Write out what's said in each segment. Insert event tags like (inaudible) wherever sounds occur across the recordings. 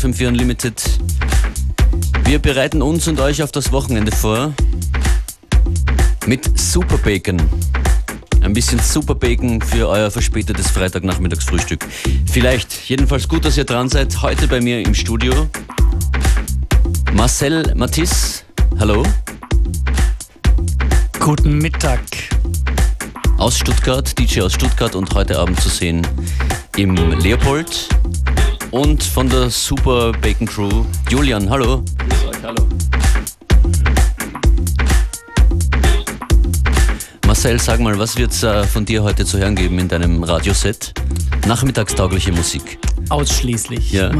FM4 Unlimited. Wir bereiten uns und euch auf das Wochenende vor mit Super Bacon. Ein bisschen Super Bacon für euer verspätetes Freitagnachmittagsfrühstück. Vielleicht, jedenfalls gut, dass ihr dran seid. Heute bei mir im Studio Marcel Matisse. Hallo. Guten Mittag. Aus Stuttgart, DJ aus Stuttgart und heute Abend zu sehen im Leopold und von der Super Bacon Crew Julian. Hallo. Euch, hallo. Marcel, sag mal, was wird es äh, von dir heute zu hören geben in deinem Radioset? Nachmittagstaugliche Musik. Ausschließlich. Ja.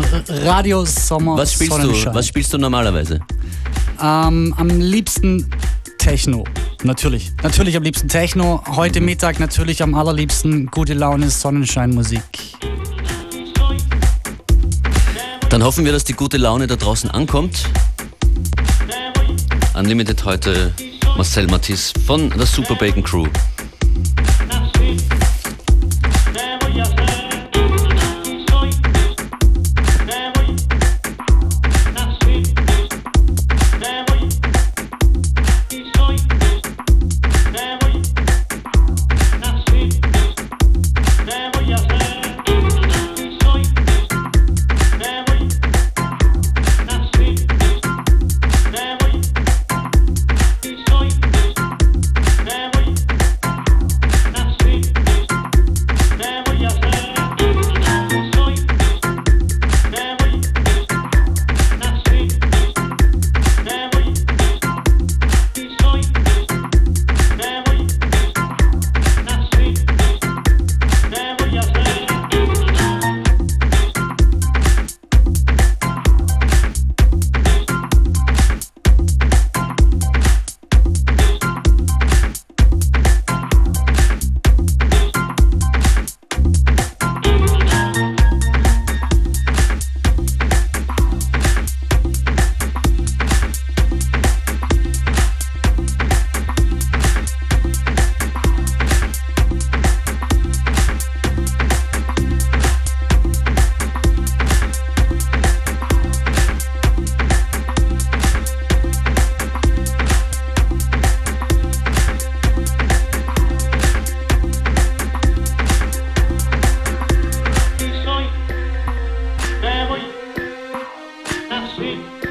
Radio Sommer. Was spielst du? Was spielst du normalerweise? Ähm, am liebsten Techno. Natürlich. Natürlich am liebsten Techno. Heute Mittag natürlich am allerliebsten gute Laune Sonnenscheinmusik. Dann hoffen wir, dass die gute Laune da draußen ankommt. Unlimited heute Marcel Matisse von der Super Bacon Crew. sheep.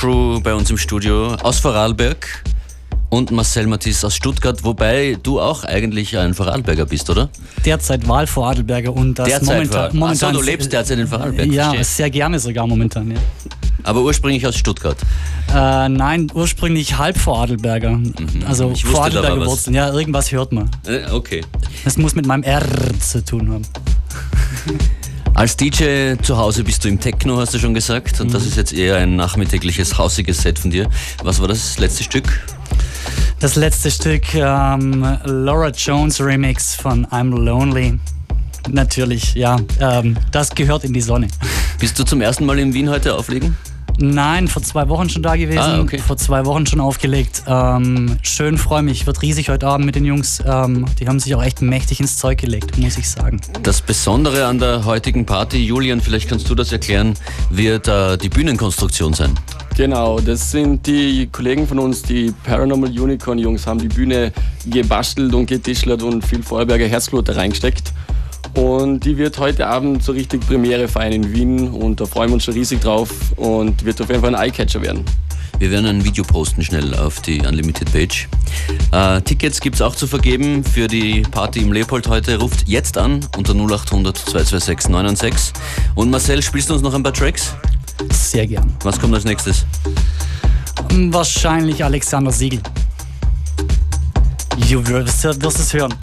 Crew bei uns im Studio aus Vorarlberg und Marcel Matisse aus Stuttgart, wobei du auch eigentlich ein Vorarlberger bist, oder? Derzeit Wahlvorarlberger und das derzeit momentan, momentan. Achso, du lebst derzeit in Vorarlberg. Ja, verstehe. sehr gerne sogar momentan, ja. Aber ursprünglich aus Stuttgart. Äh, nein, ursprünglich halb Vorarlberger. Also Mhm. Ich wusste da Vorarlberger. Wurzeln. Ja, irgendwas hört man. Äh, Okay. Das muss mit meinem R zu tun haben. (laughs) Als DJ zu Hause bist du im Techno, hast du schon gesagt. Und Mhm. das ist jetzt eher ein nachmittägliches, hausiges Set von dir. Was war das letzte Stück? Das letzte Stück, ähm, Laura Jones Remix von I'm Lonely. Natürlich, ja. Ähm, das gehört in die Sonne. Bist du zum ersten Mal in Wien heute auflegen? Nein, vor zwei Wochen schon da gewesen. Ah, okay. Vor zwei Wochen schon aufgelegt. Ähm, schön, freue mich. Wird riesig heute Abend mit den Jungs. Ähm, die haben sich auch echt mächtig ins Zeug gelegt, muss ich sagen. Das Besondere an der heutigen Party, Julian, vielleicht kannst du das erklären, wird äh, die Bühnenkonstruktion sein. Genau, das sind die Kollegen von uns, die Paranormal Unicorn Jungs, haben die Bühne gebastelt und getischlert und viel Vorarlberger Herzblut da reingesteckt. Und die wird heute Abend so richtig Premiere feiern in Wien und da freuen wir uns schon riesig drauf und wird auf jeden Fall ein Eyecatcher werden. Wir werden ein Video posten schnell auf die Unlimited Page. Äh, Tickets gibt es auch zu vergeben für die Party im Leopold heute. Ruft jetzt an unter 0800 226 996. Und Marcel, spielst du uns noch ein paar Tracks? Sehr gern. Was kommt als nächstes? Ähm, Wahrscheinlich Alexander Siegel. Du wirst, wirst es hören.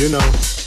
you know.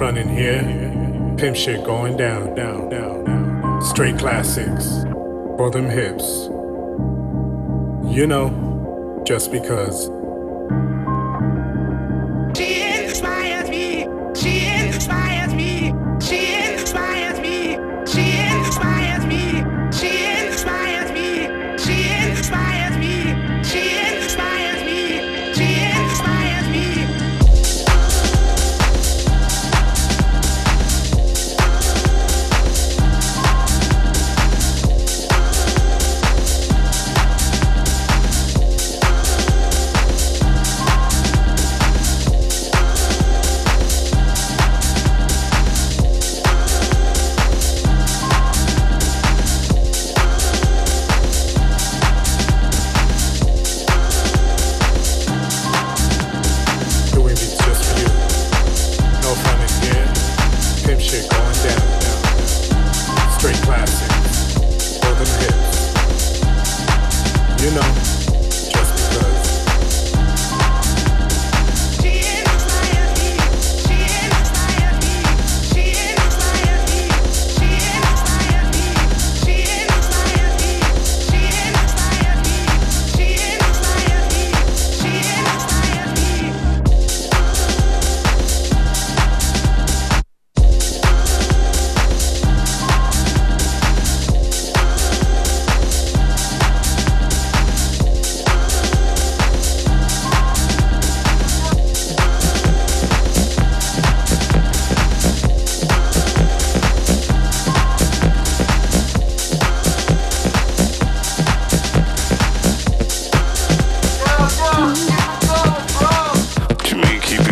Front in here. Pimp shit going down, down, down, down. Straight classics for them hips. You know, just because.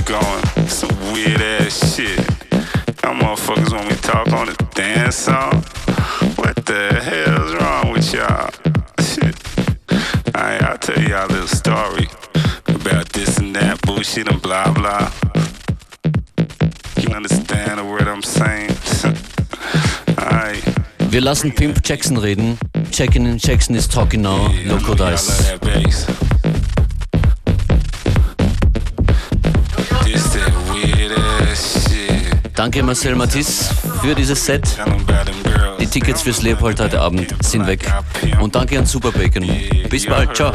Going? Some weird ass shit. Y'all motherfuckers want me to talk on the dance song? What the hell's wrong with y'all? Shit. Alright, I'll tell y'all a little story about this and that bullshit and blah blah. You understand the word I'm saying? (laughs) Alright. Wir lassen Pimp Jackson reden. Checking in Jackson is talking now. Yeah, Loco Dice. Danke Marcel Matisse für dieses Set. Die Tickets fürs Leopold heute Abend sind weg. Und danke an Super Bacon. Bis bald, ciao.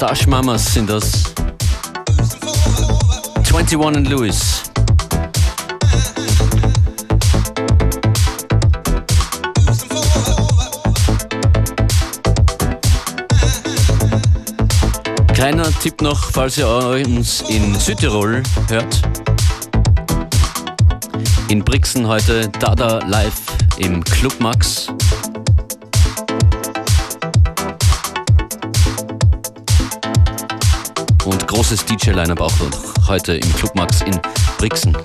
Stash Mamas sind das. 21 and Lewis. Kleiner Tipp noch, falls ihr uns in Südtirol hört. In Brixen heute Dada live im Club Max. Großes DJ-Line-Up auch heute im Club Max in Brixen.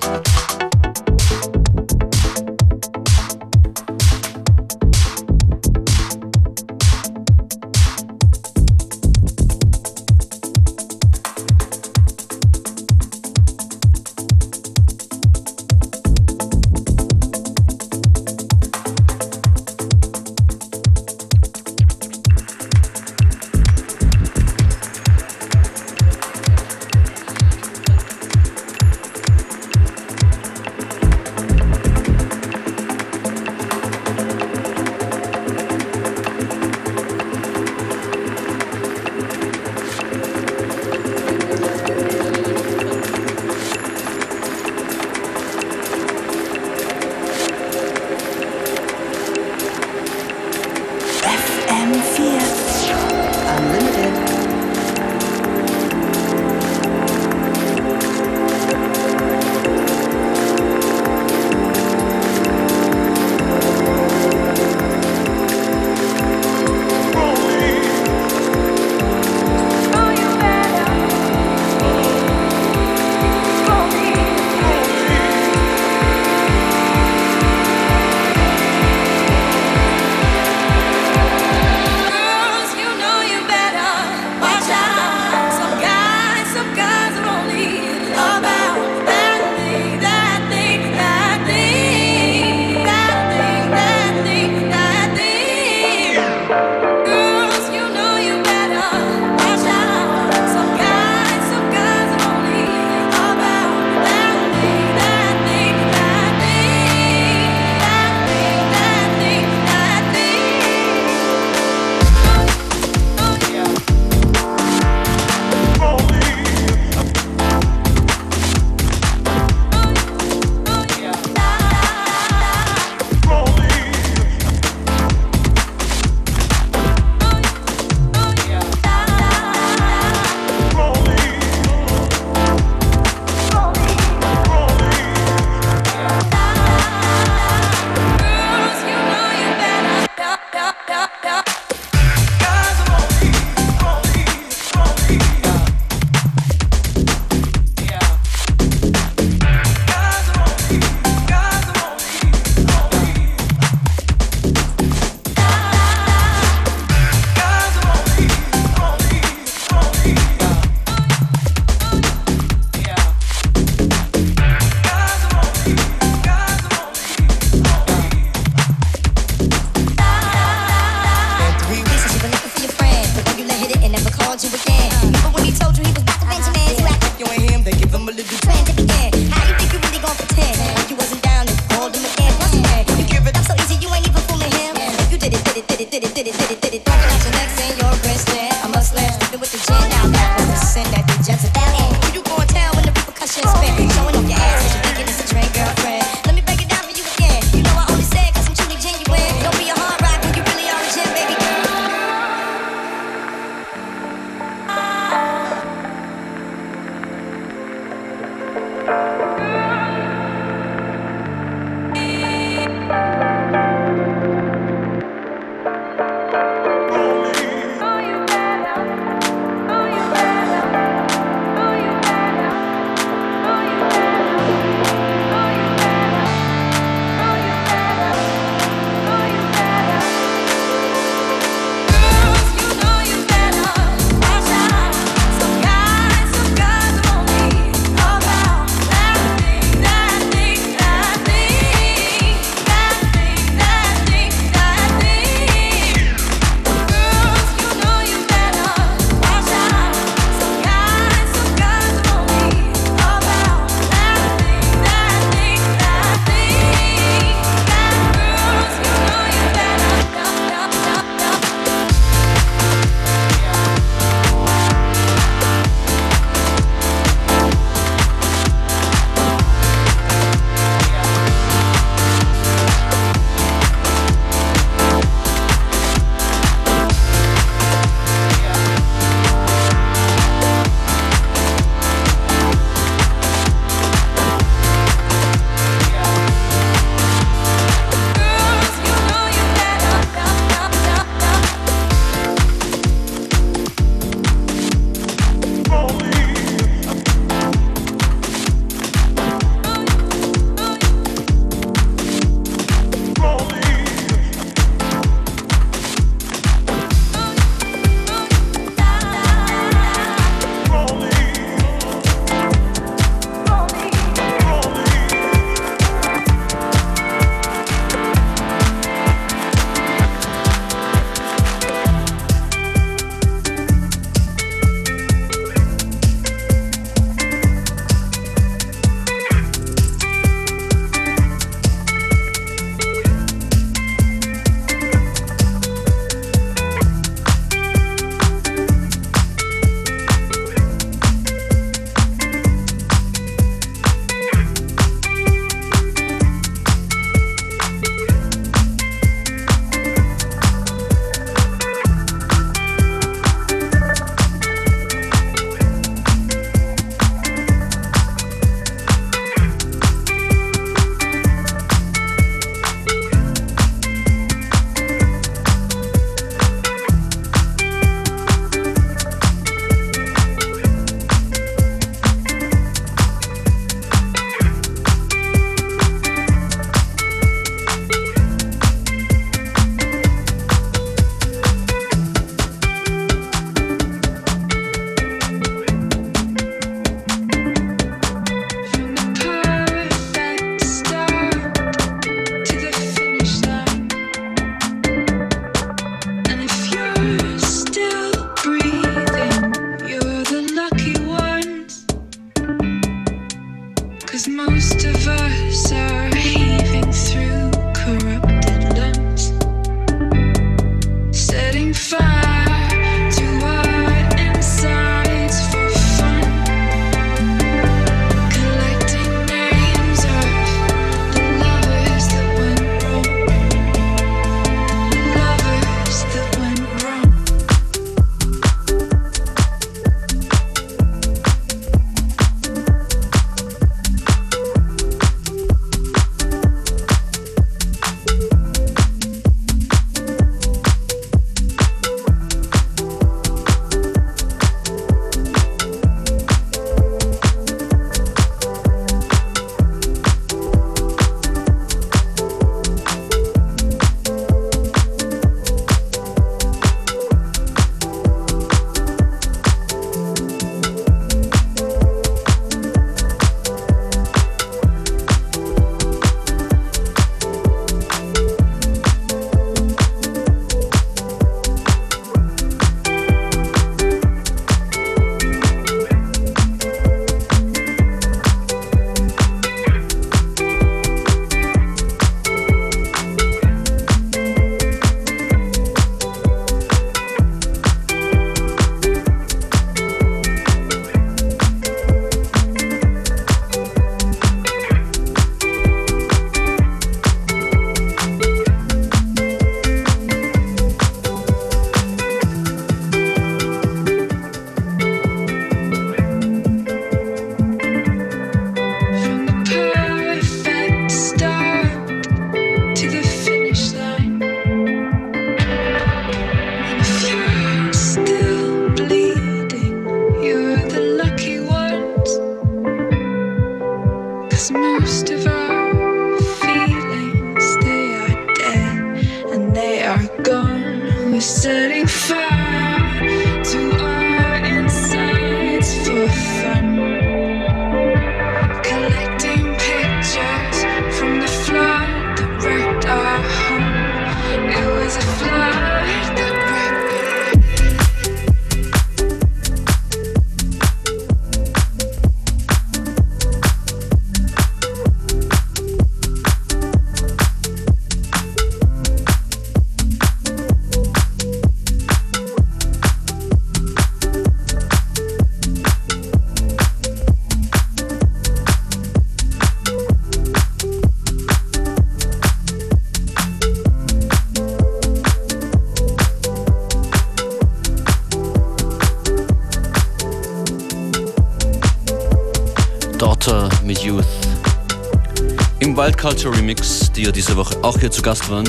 Culture Remix, die ja diese Woche auch hier zu Gast waren.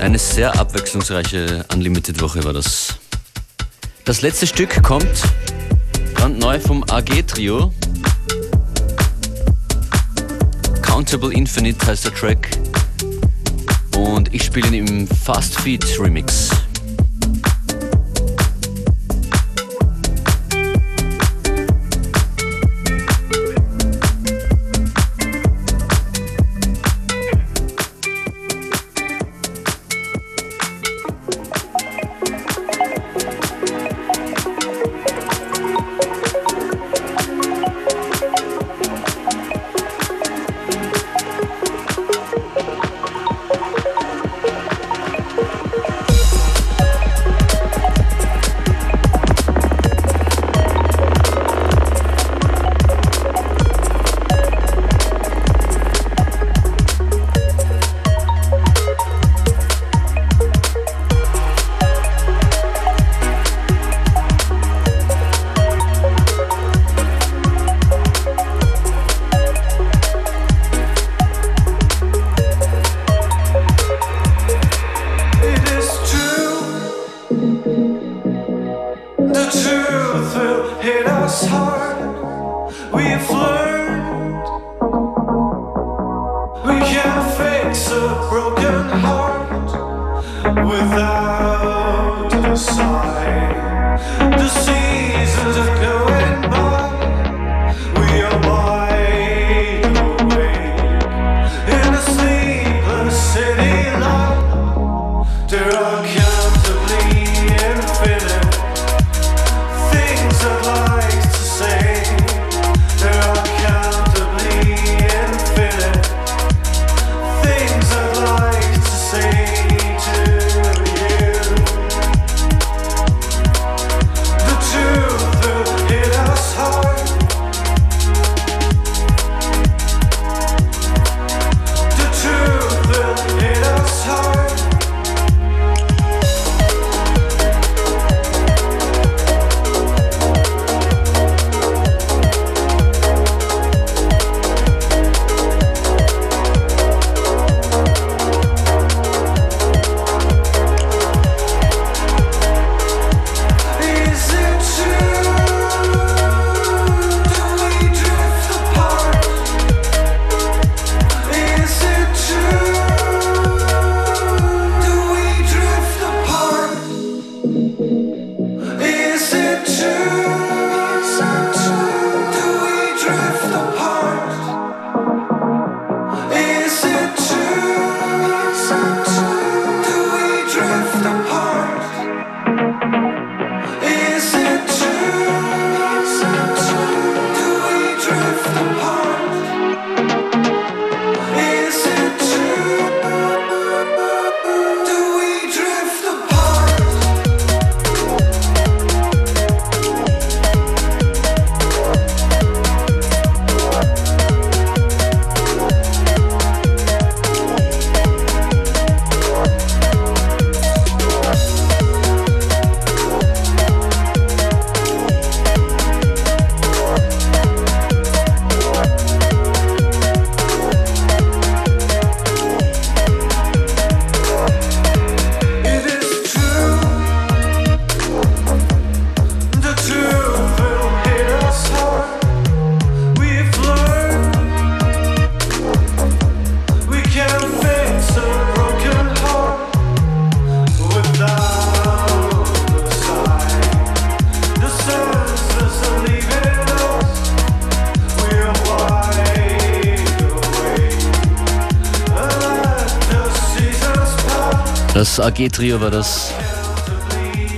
Eine sehr abwechslungsreiche Unlimited-Woche war das. Das letzte Stück kommt brandneu vom AG-Trio. Countable Infinite heißt der Track. Und ich spiele ihn im Fast Feed Remix. Das AG-Trio war das.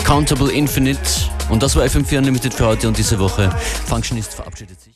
Countable Infinite. Und das war FM4 Unlimited für heute und diese Woche. Functionist verabschiedet sich.